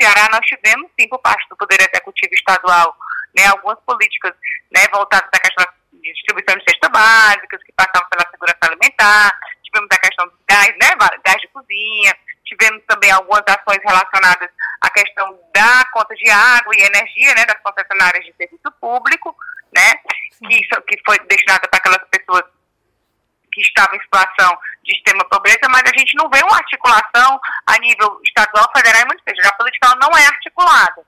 Ceará nós tivemos, sim, por parte do Poder Executivo Estadual, né, algumas políticas né, voltadas à questão de distribuição de cestas básicas, que passavam pela segurança alimentar, tivemos a questão do gás, né, gás de cozinha, tivemos também algumas ações relacionadas à questão da conta de água e energia, né, das concessionárias de serviço público, né, que, que foi destinada para aquelas pessoas que estavam em situação de extrema pobreza, mas a gente não vê uma articulação a nível estadual, federal e municipal. Política não é articulada.